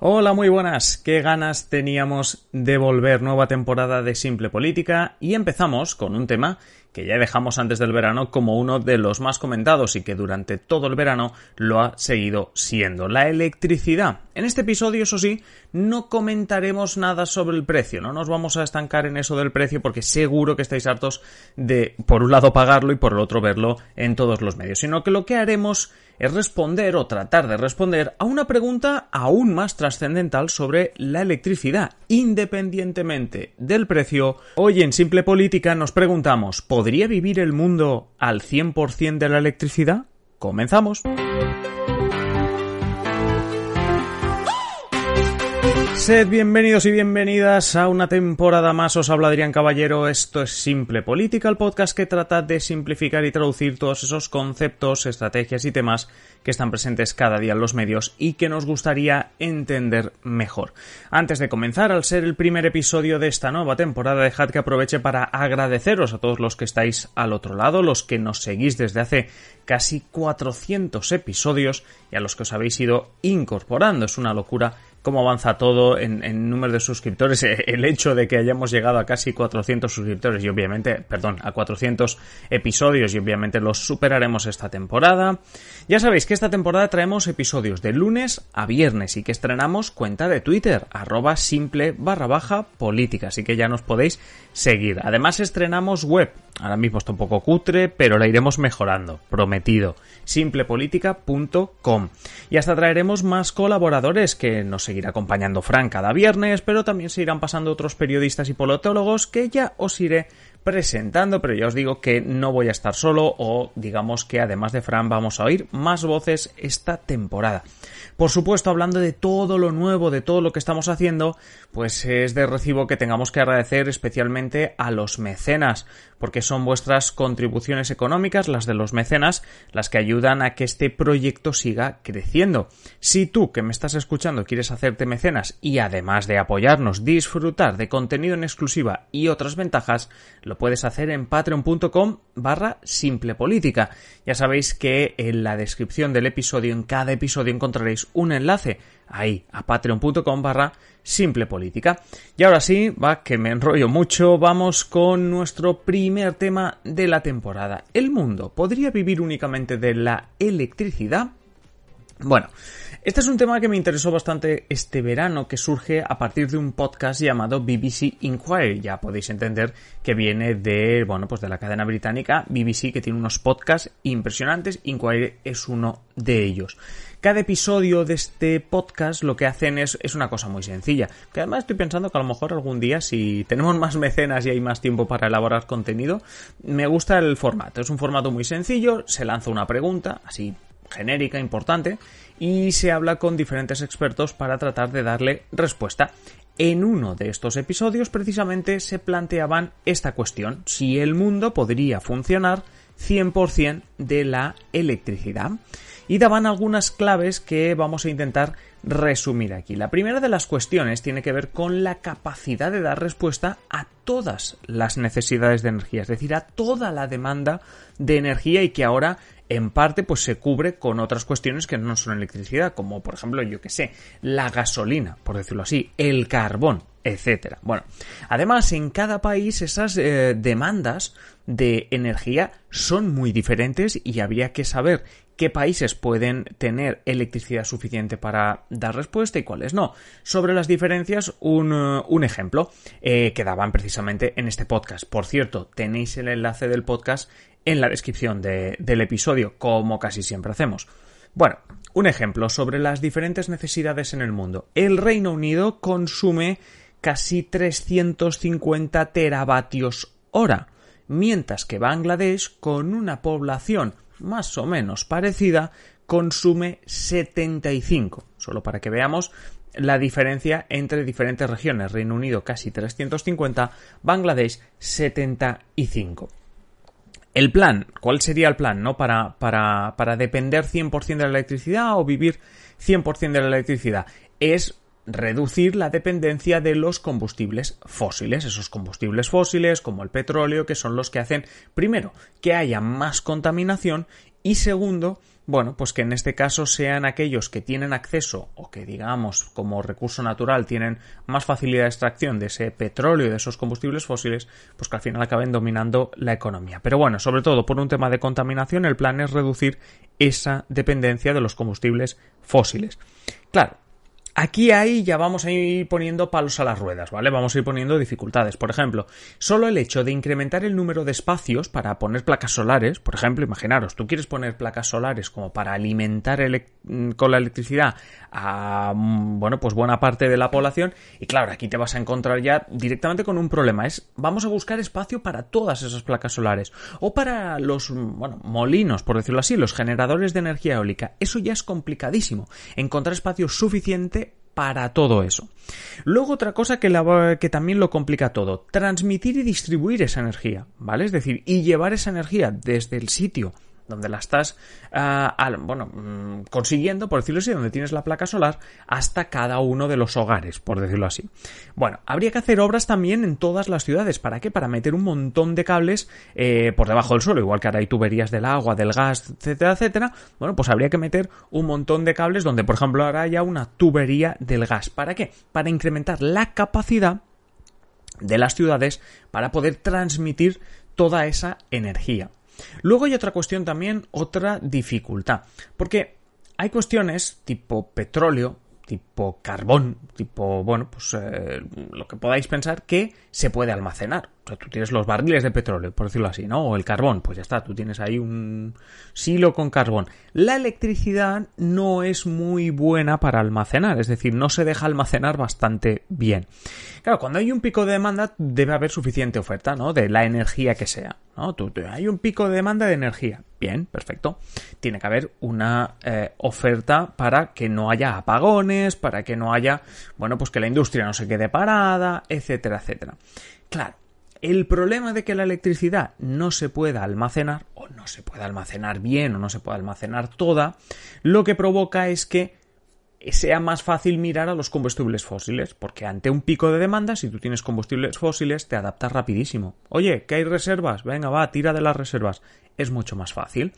Hola, muy buenas. Qué ganas teníamos de volver nueva temporada de Simple Política y empezamos con un tema que ya dejamos antes del verano como uno de los más comentados y que durante todo el verano lo ha seguido siendo, la electricidad. En este episodio, eso sí, no comentaremos nada sobre el precio, no nos vamos a estancar en eso del precio porque seguro que estáis hartos de, por un lado, pagarlo y por el otro, verlo en todos los medios, sino que lo que haremos es responder o tratar de responder a una pregunta aún más trascendental sobre la electricidad. Independientemente del precio, hoy en Simple Política nos preguntamos, ¿podría vivir el mundo al 100% de la electricidad? Comenzamos. Sed bienvenidos y bienvenidas a una temporada más. Os habla Adrián Caballero. Esto es Simple Política, el podcast que trata de simplificar y traducir todos esos conceptos, estrategias y temas que están presentes cada día en los medios y que nos gustaría entender mejor. Antes de comenzar, al ser el primer episodio de esta nueva temporada, dejad que aproveche para agradeceros a todos los que estáis al otro lado, los que nos seguís desde hace casi 400 episodios y a los que os habéis ido incorporando. Es una locura cómo avanza todo en, número de suscriptores, eh, el hecho de que hayamos llegado a casi 400 suscriptores y obviamente, perdón, a 400 episodios y obviamente los superaremos esta temporada. Ya sabéis que esta temporada traemos episodios de lunes a viernes y que estrenamos cuenta de Twitter, arroba simple barra baja política, así que ya nos podéis seguir. Además estrenamos web, ahora mismo está un poco cutre, pero la iremos mejorando, prometido, simplepolitica.com. Y hasta traeremos más colaboradores que nos seguirá acompañando Fran cada viernes, pero también se irán pasando otros periodistas y politólogos que ya os iré presentando, pero ya os digo que no voy a estar solo o digamos que además de Fran vamos a oír más voces esta temporada. Por supuesto, hablando de todo lo nuevo, de todo lo que estamos haciendo, pues es de recibo que tengamos que agradecer especialmente a los mecenas, porque son vuestras contribuciones económicas, las de los mecenas, las que ayudan a que este proyecto siga creciendo. Si tú que me estás escuchando quieres hacerte mecenas y además de apoyarnos, disfrutar de contenido en exclusiva y otras ventajas, lo puedes hacer en patreon.com barra simple política. Ya sabéis que en la descripción del episodio, en cada episodio encontraréis un enlace ahí a patreon.com barra simple política. Y ahora sí, va que me enrollo mucho, vamos con nuestro primer tema de la temporada. ¿El mundo podría vivir únicamente de la electricidad? Bueno, este es un tema que me interesó bastante este verano, que surge a partir de un podcast llamado BBC Inquiry. Ya podéis entender que viene de, bueno, pues de la cadena británica BBC, que tiene unos podcasts impresionantes. Inquiry es uno de ellos. Cada episodio de este podcast lo que hacen es, es una cosa muy sencilla. Que además estoy pensando que a lo mejor algún día, si tenemos más mecenas y hay más tiempo para elaborar contenido, me gusta el formato. Es un formato muy sencillo, se lanza una pregunta, así genérica, importante, y se habla con diferentes expertos para tratar de darle respuesta. En uno de estos episodios precisamente se planteaban esta cuestión, si el mundo podría funcionar 100% de la electricidad. Y daban algunas claves que vamos a intentar resumir aquí. La primera de las cuestiones tiene que ver con la capacidad de dar respuesta a todas las necesidades de energía, es decir, a toda la demanda de energía y que ahora en parte pues se cubre con otras cuestiones que no son electricidad, como por ejemplo, yo que sé, la gasolina, por decirlo así, el carbón, etcétera. Bueno, además en cada país esas eh, demandas de energía son muy diferentes y habría que saber qué países pueden tener electricidad suficiente para dar respuesta y cuáles no. Sobre las diferencias, un, eh, ejemplo eh, que daban precisamente en este podcast. Por cierto, tenéis el enlace del podcast en la descripción del episodio, como casi siempre hacemos. Bueno, un ejemplo sobre las diferentes necesidades en el mundo. El Reino Unido consume casi 350 teravatios hora, mientras que Bangladesh, con una población más o menos parecida, consume 75. Solo para que veamos la diferencia entre diferentes regiones. Reino Unido casi 350, Bangladesh 75. El plan, ¿cuál sería el plan, no? Para, para, para depender 100% de la electricidad o vivir 100% de la electricidad. Es reducir la dependencia de los combustibles fósiles, esos combustibles fósiles como el petróleo, que son los que hacen, primero, que haya más contaminación Y segundo, bueno, pues que en este caso sean aquellos que tienen acceso o que digamos como recurso natural tienen más facilidad de extracción de ese petróleo y de esos combustibles fósiles, pues que al final acaben dominando la economía. Pero bueno, sobre todo por un tema de contaminación, el plan es reducir esa dependencia de los combustibles fósiles. Claro, Aquí ahí ya vamos a ir poniendo palos a las ruedas, ¿vale? Vamos a ir poniendo dificultades. Por ejemplo, solo el hecho de incrementar el número de espacios para poner placas solares, por ejemplo, imaginaros, tú quieres poner placas solares como para alimentar con la electricidad a, mm, bueno, pues buena parte de la población, y claro, aquí te vas a encontrar ya directamente con un problema, es vamos a buscar espacio para todas esas placas solares, o para los, bueno, molinos, por decirlo así, los generadores de energía eólica. Eso ya es complicadísimo, encontrar espacio suficiente para todo eso. Luego otra cosa que, que, también lo complica todo, transmitir y distribuir esa energía, ¿vale? Es decir, y llevar esa energía desde el sitio donde la estás, ah, bueno, mm, consiguiendo, por decirlo así, donde tienes la placa solar, hasta cada uno de los hogares, por decirlo así. Bueno, habría que hacer obras también en todas las ciudades. ¿Para qué? Para meter un montón de cables eh, por debajo del suelo, igual que ahora hay tuberías del agua, del gas, etcétera, etcétera. Bueno, pues habría que meter un montón de cables donde, por ejemplo, ahora haya una tubería del gas. ¿Para qué? Para incrementar la capacidad de las ciudades para poder transmitir toda esa energía. Luego hay otra cuestión también, otra dificultad, porque hay cuestiones tipo petróleo, tipo carbón, tipo, bueno, pues eh, lo que podáis pensar que se puede almacenar. O sea, tú tienes los barriles de petróleo, por decirlo así, ¿no? O el carbón, pues ya está, tú tienes ahí un silo con carbón. La electricidad no es muy buena para almacenar, es decir, no se deja almacenar bastante bien. Claro, cuando hay un pico de demanda debe haber suficiente oferta, ¿no? De la energía que sea, ¿no? hay un pico de demanda de energía. Bien, perfecto. Tiene que haber una eh, oferta para que no haya apagones, para que no haya, bueno, pues que la industria no se quede parada, etcétera, etcétera. Claro, el problema de que la electricidad no se pueda almacenar, o no se pueda almacenar bien, o no se pueda almacenar toda, lo que provoca es que sea más fácil mirar a los combustibles fósiles, porque ante un pico de demanda, si tú tienes combustibles fósiles, te adaptas rapidísimo. Oye, ¿que hay reservas? Venga, va, tira de las reservas. Es mucho más fácil.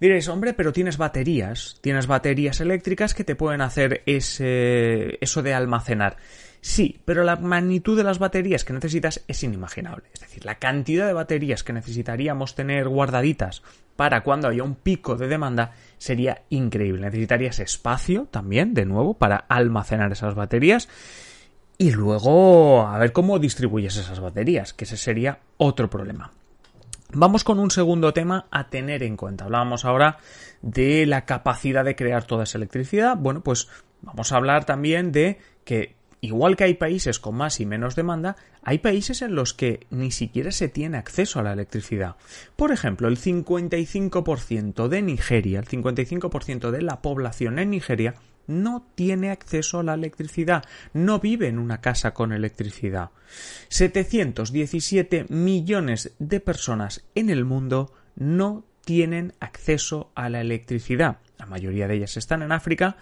Diréis, hombre, pero tienes baterías, tienes baterías eléctricas que te pueden hacer ese, eso de almacenar. Sí, pero la magnitud de las baterías que necesitas es inimaginable. Es decir, la cantidad de baterías que necesitaríamos tener guardaditas para cuando haya un pico de demanda sería increíble. Necesitarías espacio también, de nuevo, para almacenar esas baterías. Y luego a ver cómo distribuyes esas baterías, que ese sería otro problema. Vamos con un segundo tema a tener en cuenta. Hablábamos ahora de la capacidad de crear toda esa electricidad. Bueno, pues vamos a hablar también de que Igual que hay países con más y menos demanda, hay países en los que ni siquiera se tiene acceso a la electricidad. Por ejemplo, el 55% de Nigeria, el 55% de la población en Nigeria no tiene acceso a la electricidad, no vive en una casa con electricidad. 717 millones de personas en el mundo no tienen acceso a la electricidad. La mayoría de ellas están en África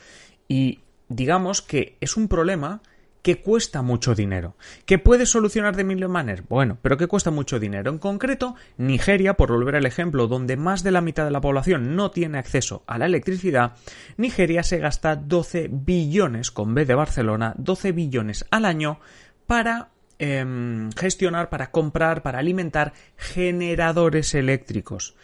y digamos que es un problema que cuesta mucho dinero. ¿Que puede solucionar de mil maneras? Bueno, pero que cuesta mucho dinero. En concreto, Nigeria, por volver al ejemplo, donde más de la mitad de la población no tiene acceso a la electricidad, Nigeria se gasta 12 billones, con B de Barcelona, 12 billones al año para em, gestionar, para comprar, para alimentar generadores eléctricos.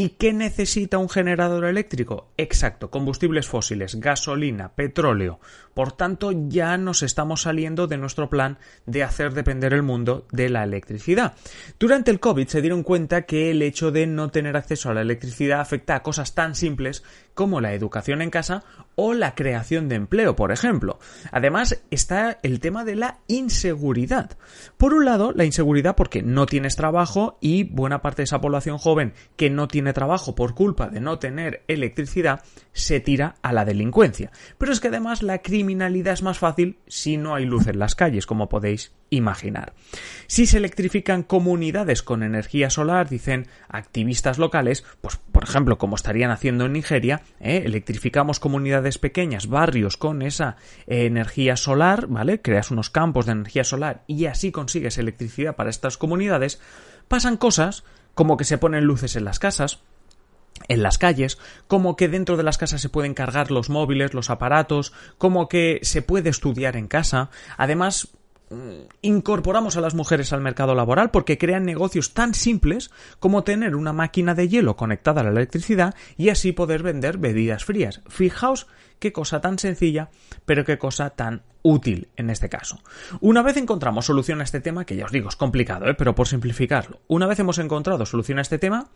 ¿Y qué necesita un generador eléctrico? Exacto, combustibles fósiles, gasolina, petróleo. Por tanto, ya nos estamos saliendo de nuestro plan de hacer depender el mundo de la electricidad. Durante el COVID se dieron cuenta que el hecho de no tener acceso a la electricidad afecta a cosas tan simples como la educación en casa o la creación de empleo, por ejemplo. Además, está el tema de la inseguridad. Por un lado, la inseguridad porque no tienes trabajo y buena parte de esa población joven que no tiene trabajo por culpa de no tener electricidad se tira a la delincuencia. Pero es que además la criminalidad es más fácil si no hay luz en las calles, como podéis imaginar. Si se electrifican comunidades con energía solar, dicen activistas locales, pues por ejemplo, como estarían haciendo en Nigeria, ¿eh? electrificamos comunidades pequeñas, barrios con esa energía solar, ¿vale? Creas unos campos de energía solar y así consigues electricidad para estas comunidades, pasan cosas como que se ponen luces en las casas, en las calles, como que dentro de las casas se pueden cargar los móviles, los aparatos, como que se puede estudiar en casa. Además, incorporamos a las mujeres al mercado laboral porque crean negocios tan simples como tener una máquina de hielo conectada a la electricidad y así poder vender bebidas frías. Fijaos qué cosa tan sencilla, pero qué cosa tan útil en este caso. Una vez encontramos solución a este tema, que ya os digo es complicado, ¿eh? pero por simplificarlo, una vez hemos encontrado solución a este tema,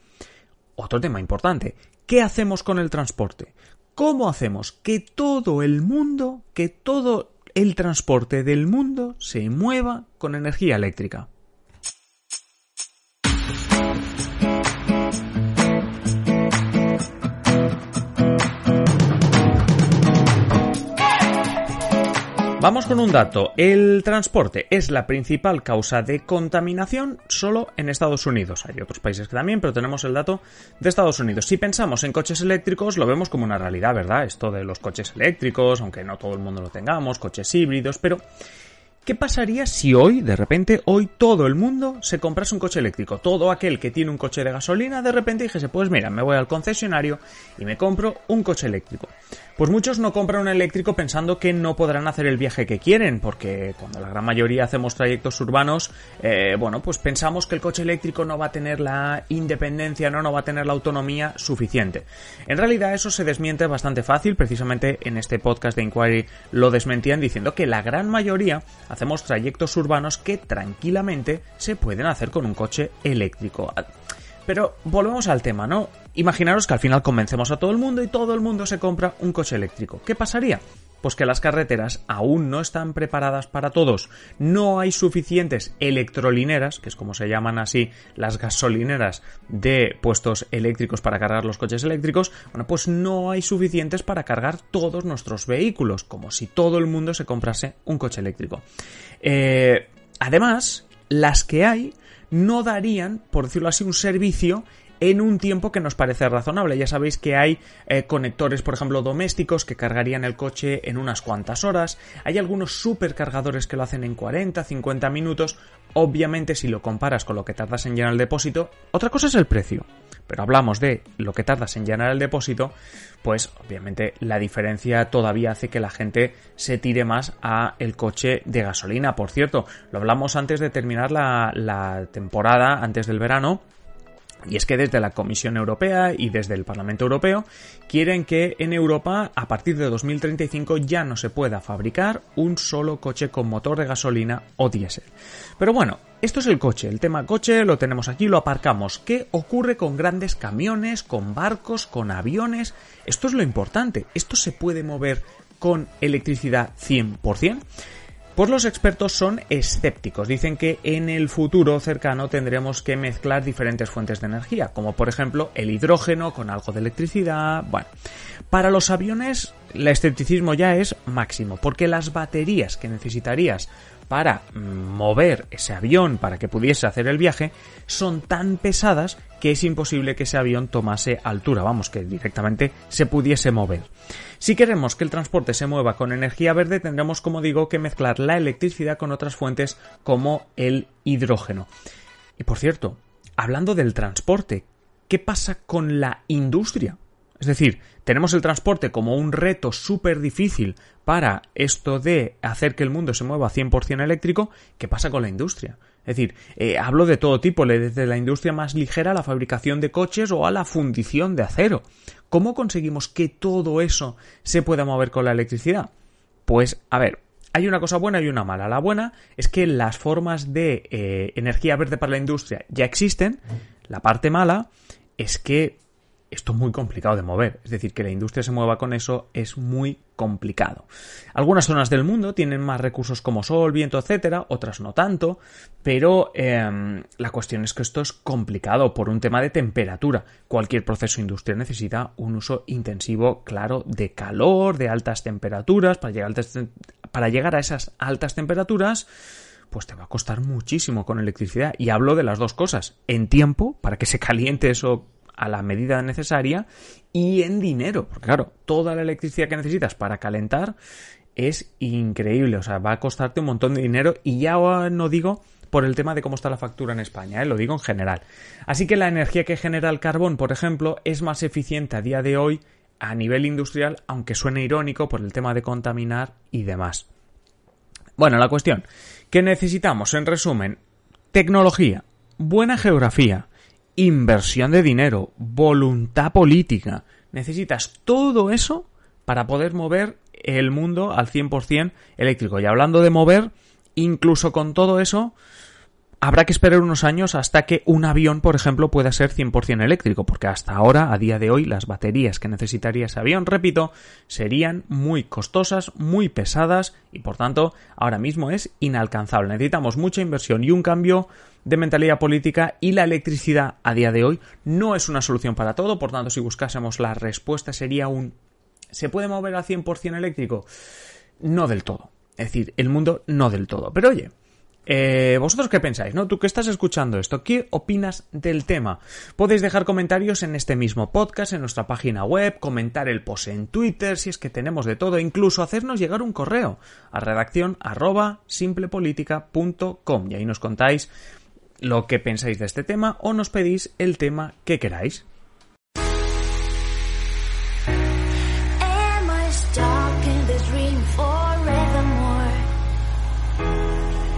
otro tema importante, ¿qué hacemos con el transporte? ¿Cómo hacemos que todo el mundo, que todo el transporte del mundo se mueva con energía eléctrica? Vamos con un dato. El transporte es la principal causa de contaminación solo en Estados Unidos. Hay otros países que también, pero tenemos el dato de Estados Unidos. Si pensamos en coches eléctricos, lo vemos como una realidad, ¿verdad? Esto de los coches eléctricos, aunque no todo el mundo lo tengamos, coches híbridos, pero ¿Qué pasaría si hoy, de repente, hoy todo el mundo se comprase un coche eléctrico? Todo aquel que tiene un coche de gasolina, de repente dijese, pues mira, me voy al concesionario y me compro un coche eléctrico. Pues muchos no compran un eléctrico pensando que no podrán hacer el viaje que quieren, porque cuando la gran mayoría hacemos trayectos urbanos, eh, bueno, pues pensamos que el coche eléctrico no va a tener la independencia, no, no va a tener la autonomía suficiente. En realidad eso se desmiente bastante fácil, precisamente en este podcast de Inquiry lo desmentían diciendo que la gran mayoría hacemos trayectos urbanos que tranquilamente se pueden hacer con un coche eléctrico. Pero volvemos al tema, ¿no? Imaginaros que al final convencemos a todo el mundo y todo el mundo se compra un coche eléctrico. ¿Qué pasaría? Pues que las carreteras aún no están preparadas para todos. No hay suficientes electrolineras, que es como se llaman así las gasolineras de puestos eléctricos para cargar los coches eléctricos. Bueno, pues no hay suficientes para cargar todos nuestros vehículos, como si todo el mundo se comprase un coche eléctrico. Eh, además, las que hay no darían, por decirlo así, un servicio en un tiempo que nos parece razonable. Ya sabéis que hay eh, conectores, por ejemplo, domésticos que cargarían el coche en unas cuantas horas. Hay algunos supercargadores que lo hacen en 40, 50 minutos. Obviamente, si lo comparas con lo que tardas en llenar el depósito, otra cosa es el precio. Pero hablamos de lo que tardas en llenar el depósito, pues obviamente la diferencia todavía hace que la gente se tire más a el coche de gasolina. Por cierto, lo hablamos antes de terminar la, la temporada, antes del verano, y es que desde la Comisión Europea y desde el Parlamento Europeo quieren que en Europa a partir de 2035 ya no se pueda fabricar un solo coche con motor de gasolina o diésel. Pero bueno, esto es el coche, el tema coche lo tenemos aquí, lo aparcamos. ¿Qué ocurre con grandes camiones, con barcos, con aviones? Esto es lo importante, esto se puede mover con electricidad 100%. Pues los expertos son escépticos. Dicen que en el futuro cercano tendremos que mezclar diferentes fuentes de energía, como por ejemplo el hidrógeno con algo de electricidad. Bueno, para los aviones el escepticismo ya es máximo, porque las baterías que necesitarías para mover ese avión para que pudiese hacer el viaje son tan pesadas que es imposible que ese avión tomase altura, vamos, que directamente se pudiese mover. Si queremos que el transporte se mueva con energía verde, tendremos, como digo, que mezclar la electricidad con otras fuentes como el hidrógeno. Y por cierto, hablando del transporte, ¿qué pasa con la industria? Es decir, tenemos el transporte como un reto súper difícil para esto de hacer que el mundo se mueva 100% eléctrico. ¿Qué pasa con la industria? Es decir, eh, hablo de todo tipo, desde la industria más ligera a la fabricación de coches o a la fundición de acero. ¿Cómo conseguimos que todo eso se pueda mover con la electricidad? Pues, a ver, hay una cosa buena y una mala. La buena es que las formas de eh, energía verde para la industria ya existen. La parte mala es que esto es muy complicado de mover. Es decir, que la industria se mueva con eso es muy complicado. Algunas zonas del mundo tienen más recursos como sol, viento, etcétera, otras no tanto, pero em, la cuestión es que esto es complicado por un tema de temperatura. Cualquier proceso industrial necesita un uso intensivo, claro, de calor, de altas temperaturas. Para llegar, para llegar a esas altas temperaturas, pues te va a costar muchísimo con electricidad. Y hablo de las dos cosas. En tiempo, para que se caliente eso a la medida necesaria y en dinero. Porque claro, toda la electricidad que necesitas para calentar es increíble. O sea, va a costarte un montón de dinero y ya no digo por el tema de cómo está la factura en España, ¿eh? lo digo en general. Así que la energía que genera el carbón, por ejemplo, es más eficiente a día de hoy a nivel industrial, aunque suene irónico por el tema de contaminar y demás. Bueno, la cuestión, ¿qué necesitamos? En resumen, tecnología, buena geografía, inversión de dinero, voluntad política. Necesitas todo eso para poder mover el mundo al 100% eléctrico. Y hablando de mover, incluso con todo eso, habrá que esperar unos años hasta que un avión, por ejemplo, pueda ser 100% eléctrico, porque hasta ahora, a día de hoy, las baterías que necesitaría ese avión, repito, serían muy costosas, muy pesadas y, por tanto, ahora mismo es inalcanzable. Necesitamos mucha inversión y un cambio de mentalidad política y la electricidad a día de hoy no es una solución para todo, por tanto, si buscásemos la respuesta sería un ¿Se puede mover al 100% eléctrico? No del todo. Es decir, el mundo no del todo. Pero oye, eh, ¿Vosotros qué pensáis, no? Tú que estás escuchando esto, ¿qué opinas del tema? Podéis dejar comentarios en este mismo podcast, en nuestra página web, comentar el post en Twitter, si es que tenemos de todo, incluso hacernos llegar un correo a redacción arroba simplepolitica.com y ahí nos contáis lo que pensáis de este tema o nos pedís el tema que queráis.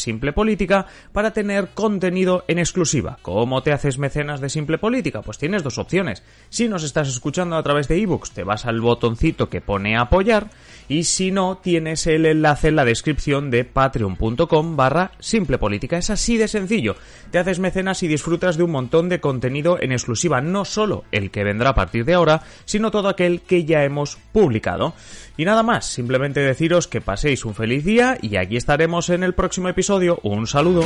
Simple Política para tener contenido en exclusiva. ¿Cómo te haces mecenas de Simple Política? Pues tienes dos opciones. Si nos estás escuchando a través de ebooks, te vas al botoncito que pone apoyar y si no, tienes el enlace en la descripción de patreon.com barra simple política. Es así de sencillo. Te haces mecenas y disfrutas de un montón de contenido en exclusiva, no solo el que vendrá a partir de ahora, sino todo aquel que ya hemos publicado. Y nada más, simplemente deciros que paséis un feliz día y aquí estaremos en el próximo episodio. Un saludo.